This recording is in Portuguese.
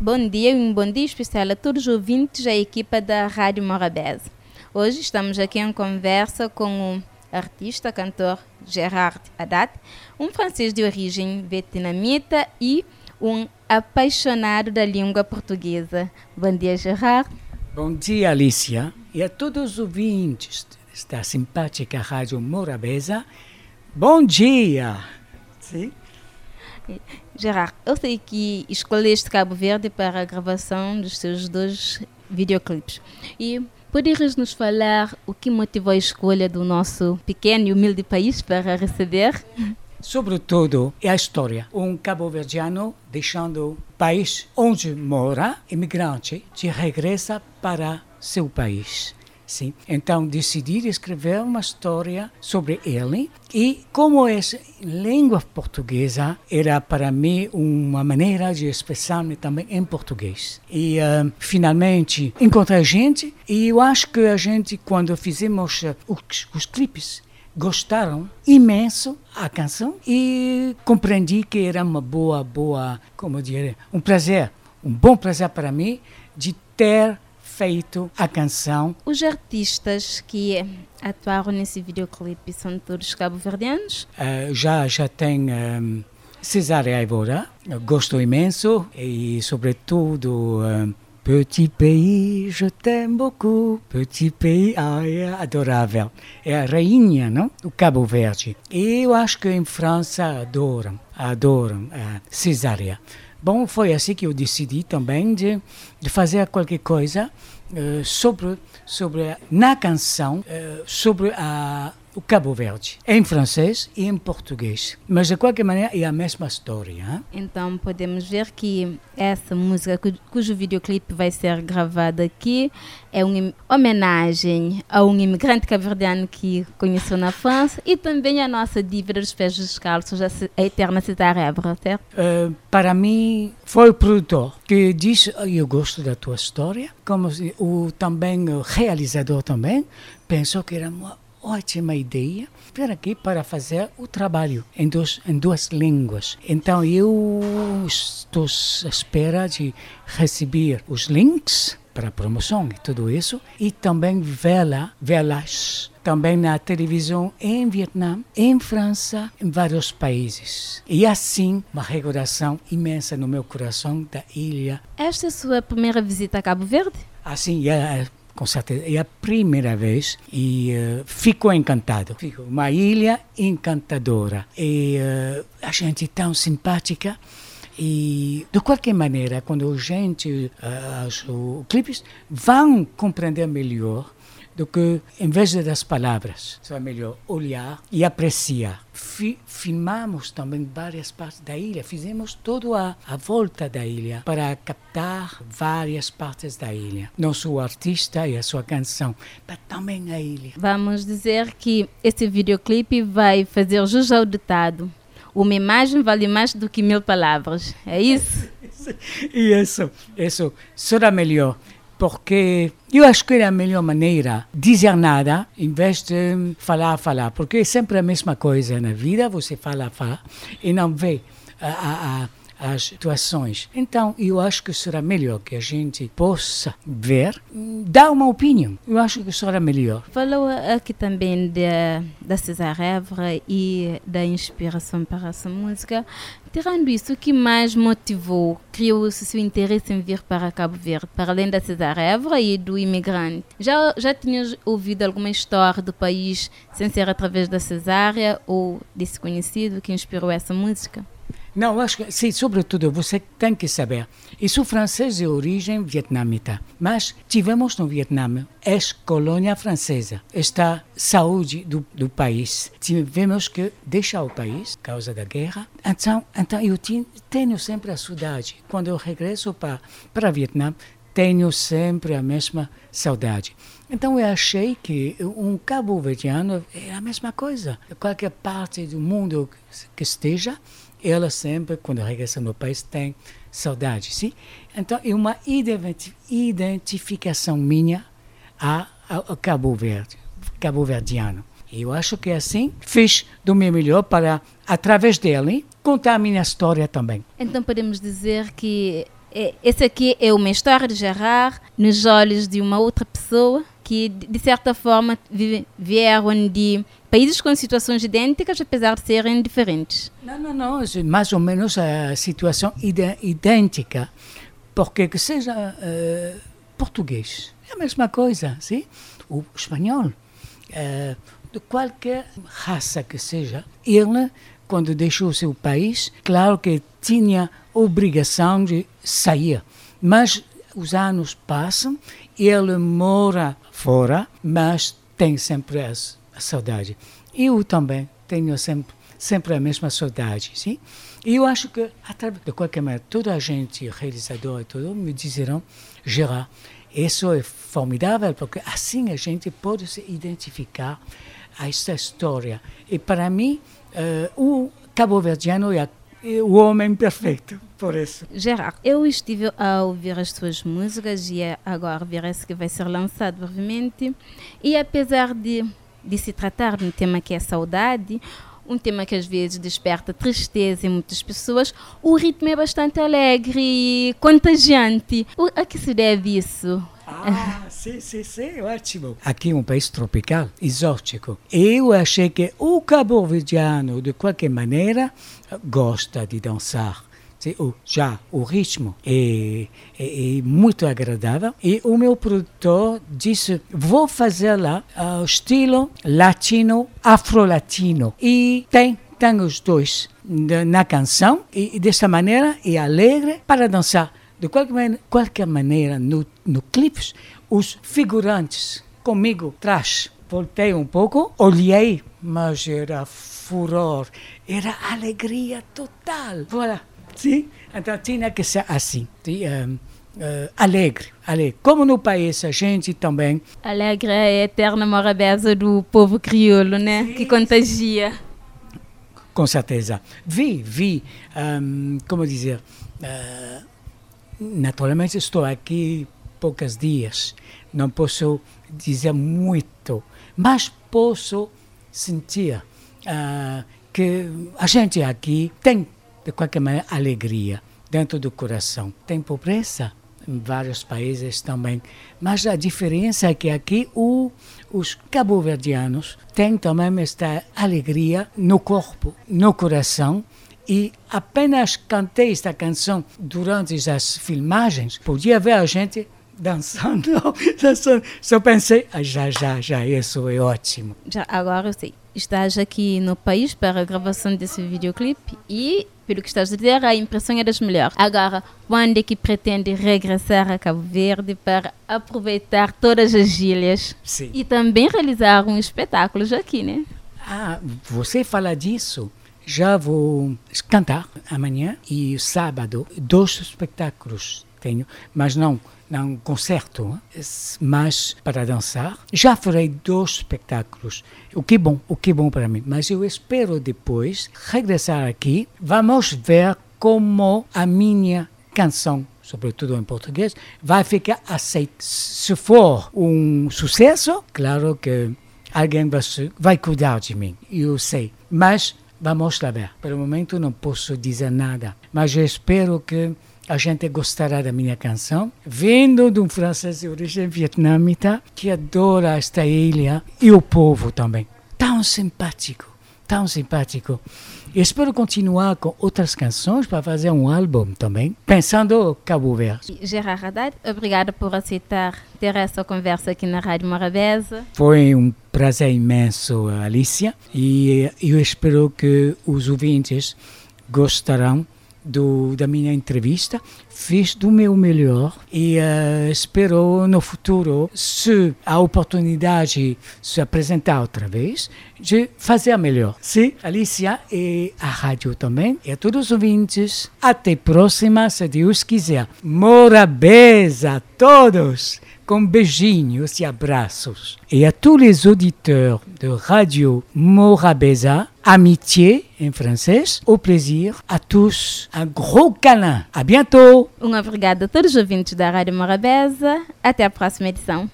Bom dia e um bom dia especial a todos os ouvintes da equipa da Rádio Morabeza. Hoje estamos aqui em conversa com o artista, cantor Gerard Haddad, um francês de origem vietnamita e um apaixonado da língua portuguesa. Bom dia, Gerard. Bom dia, Alicia, e a todos os ouvintes da simpática Rádio Morabeza. Bom dia! Sim? Gerard, eu sei que escolheste Cabo Verde para a gravação dos seus dois videoclipes. E poderias nos falar o que motivou a escolha do nosso pequeno e humilde país para receber? Sobretudo é a história. Um cabo-verdiano deixando o país onde mora, imigrante, de regressa para seu país. Sim. Então decidi escrever uma história sobre ele e como é língua portuguesa era para mim uma maneira de expressar-me também em português. E uh, finalmente encontrei gente e eu acho que a gente quando fizemos uh, os, os clipes gostaram imenso a canção e compreendi que era uma boa, boa, como dizer, um prazer, um bom prazer para mim de ter feito a canção. Os artistas que atuaram nesse videoclipe são todos cabo-verdianos? Uh, já, já tem um, Cesária Aivora, gosto imenso e, sobretudo, um, Petit pays, je t'aime beaucoup. Petit pays, ah, é adorável. É a rainha, não? Do Cabo Verde. E eu acho que em França adoram, adoram a Cesária. Bom, foi assim que eu decidi também de, de fazer qualquer coisa uh, sobre, sobre, na canção, uh, sobre a, o Cabo Verde, em francês e em português. Mas de qualquer maneira é a mesma história. Hein? Então podemos ver que essa música, cujo videoclipe vai ser gravado aqui, é uma homenagem a um imigrante cabo-verdiano que conheceu na França e também a nossa dívida dos pés descalços, a eterna Citar Évora, certo? Uh, para mim, foi o produtor que disse: Eu gosto da tua história, como o também o realizador também pensou que era uma ótima ideia para aqui para fazer o trabalho em, dois, em duas línguas. Então eu estou à espera de receber os links para a promoção e tudo isso e também vê-la, vê-las também na televisão em Vietnã, em França, em vários países. E assim, uma recordação imensa no meu coração da ilha. Esta é a sua primeira visita a Cabo Verde? Assim, é com certeza. É a primeira vez e uh, ficou encantado. Ficou uma ilha encantadora. E uh, a gente tão simpática. E, de qualquer maneira, quando a gente, uh, os, os clipes vão compreender melhor do que, em vez das palavras, é melhor olhar e apreciar. Fi, filmamos também várias partes da ilha, fizemos toda a, a volta da ilha para captar várias partes da ilha. Não sou o artista e a sua canção, mas também a ilha. Vamos dizer que esse videoclipe vai fazer jus ao ditado. Uma imagem vale mais do que mil palavras. É isso? isso, isso será melhor porque eu acho que é a melhor maneira dizer nada em vez de falar, falar, porque é sempre a mesma coisa na vida, você fala, fala e não vê a, a, as situações. Então, eu acho que será melhor que a gente possa ver, dar uma opinião. Eu acho que será melhor. Falou aqui também de, da César Evra e da inspiração para essa música. Tirando isso, o que mais motivou, criou o seu interesse em vir para Cabo Verde, para além da César Évora e do imigrante? Já, já tinhas ouvido alguma história do país sem ser através da cesárea ou desse conhecido que inspirou essa música? Não, acho que, sim, sobretudo, você tem que saber. Isso francês de origem vietnamita, mas tivemos no Vietnã ex-colônia francesa. Esta saúde do, do país. Tivemos que deixar o país por causa da guerra. Então, então eu tenho sempre a saudade. Quando eu regresso para, para Vietnã, tenho sempre a mesma saudade. Então eu achei que um cabo-verdiano é a mesma coisa. Qualquer parte do mundo que esteja, ela sempre, quando regressa no país, tem saudade, sim? Então, é uma identificação minha ao Cabo Verde, Cabo. Eu acho que assim fiz do meu melhor para, através dele, contar a minha história também. Então podemos dizer que é, esse aqui é uma história de Gerard nos olhos de uma outra pessoa que, de certa forma, vieram de países com situações idênticas, apesar de serem diferentes. Não, não, não, é mais ou menos a situação idêntica, porque que seja uh, português, é a mesma coisa, sim? o espanhol, uh, de qualquer raça que seja, ele, quando deixou seu país, claro que tinha obrigação de sair. Mas os anos passam, ele mora fora, mas tem sempre a, saudade. Eu também tenho sempre, sempre a mesma saudade, sim? E eu acho que, de qualquer maneira, toda a gente, realizador e tudo, me disseram, Gerard, isso é formidável, porque assim a gente pode se identificar a esta história. E para mim, uh, o cabo-verdiano é a o homem perfeito, por isso. Gerard, eu estive a ouvir as suas músicas e agora parece que vai ser lançado brevemente. E apesar de, de se tratar de um tema que é saudade, um tema que às vezes desperta tristeza em muitas pessoas, o ritmo é bastante alegre e contagiante. a que se deve isso? Ah, sim, sim, sim, ótimo. Aqui é um país tropical, exótico. Eu achei que o cabo-verdiano, de qualquer maneira, gosta de dançar. O, já o ritmo é, é, é, muito agradável e o meu produtor disse vou fazer lá uh, estilo latino afro-latino e tem tem os dois na canção e desta maneira é alegre para dançar de qualquer maneira, qualquer maneira no, no clipe, os figurantes comigo atrás. Voltei um pouco, olhei, mas era furor, era alegria total. Voilà. Sim? Então tinha que ser assim. Sim? Um, uh, alegre, alegre. Como no país a gente também. Alegre é a eterna morabeza do povo crioulo, né? Sim. Que contagia. Com certeza. Vi, vi, um, como dizer, uh, Naturalmente estou aqui poucos dias, não posso dizer muito, mas posso sentir uh, que a gente aqui tem, de qualquer maneira, alegria dentro do coração. Tem pobreza em vários países também, mas a diferença é que aqui o, os cabo-verdianos têm também esta alegria no corpo, no coração, e apenas cantei esta canção durante as filmagens, podia ver a gente dançando, dançando. Só pensei, ah, já, já, já, isso é ótimo. Já, agora eu sei, estás aqui no país para a gravação desse videoclipe e, pelo que estás a dizer, a impressão é das melhores. Agora, quando é que pretende regressar a Cabo Verde para aproveitar todas as ilhas Sim. e também realizar um espetáculo aqui, né? Ah, você fala disso? Já vou cantar amanhã e sábado dois espetáculos tenho, mas não não concerto, mas para dançar. Já farei dois espetáculos, o que bom, o que bom para mim. Mas eu espero depois regressar aqui. Vamos ver como a minha canção sobretudo em português, vai ficar aceita. Se for um sucesso, claro que alguém vai, vai cuidar de mim, eu sei. Mas Vamos lá ver. Pelo momento não posso dizer nada, mas eu espero que a gente gostará da minha canção, vindo de um francês de origem vietnamita que adora esta ilha e o povo também. Tão simpático, tão simpático. E espero continuar com outras canções para fazer um álbum também, pensando Cabo Verde. Gerard Haddad, obrigada por aceitar ter essa conversa aqui na Rádio Morabeza. Foi um prazer imenso, Alicia, e eu espero que os ouvintes gostarão do, da minha entrevista, fiz do meu melhor e uh, espero no futuro, se a oportunidade se apresentar outra vez, de fazer melhor. Sim, Alicia e a rádio também, e a todos os ouvintes, até próxima, se Deus quiser. Morabeza a todos! com beijinhos e abraços. Et à tous les auditeurs de Radio Morabeza, amitié en français, au plaisir, à tous, un gros câlin. À bientôt! Um obrigado a todos os ouvintes da Rádio Morabeza. Até a próxima edição.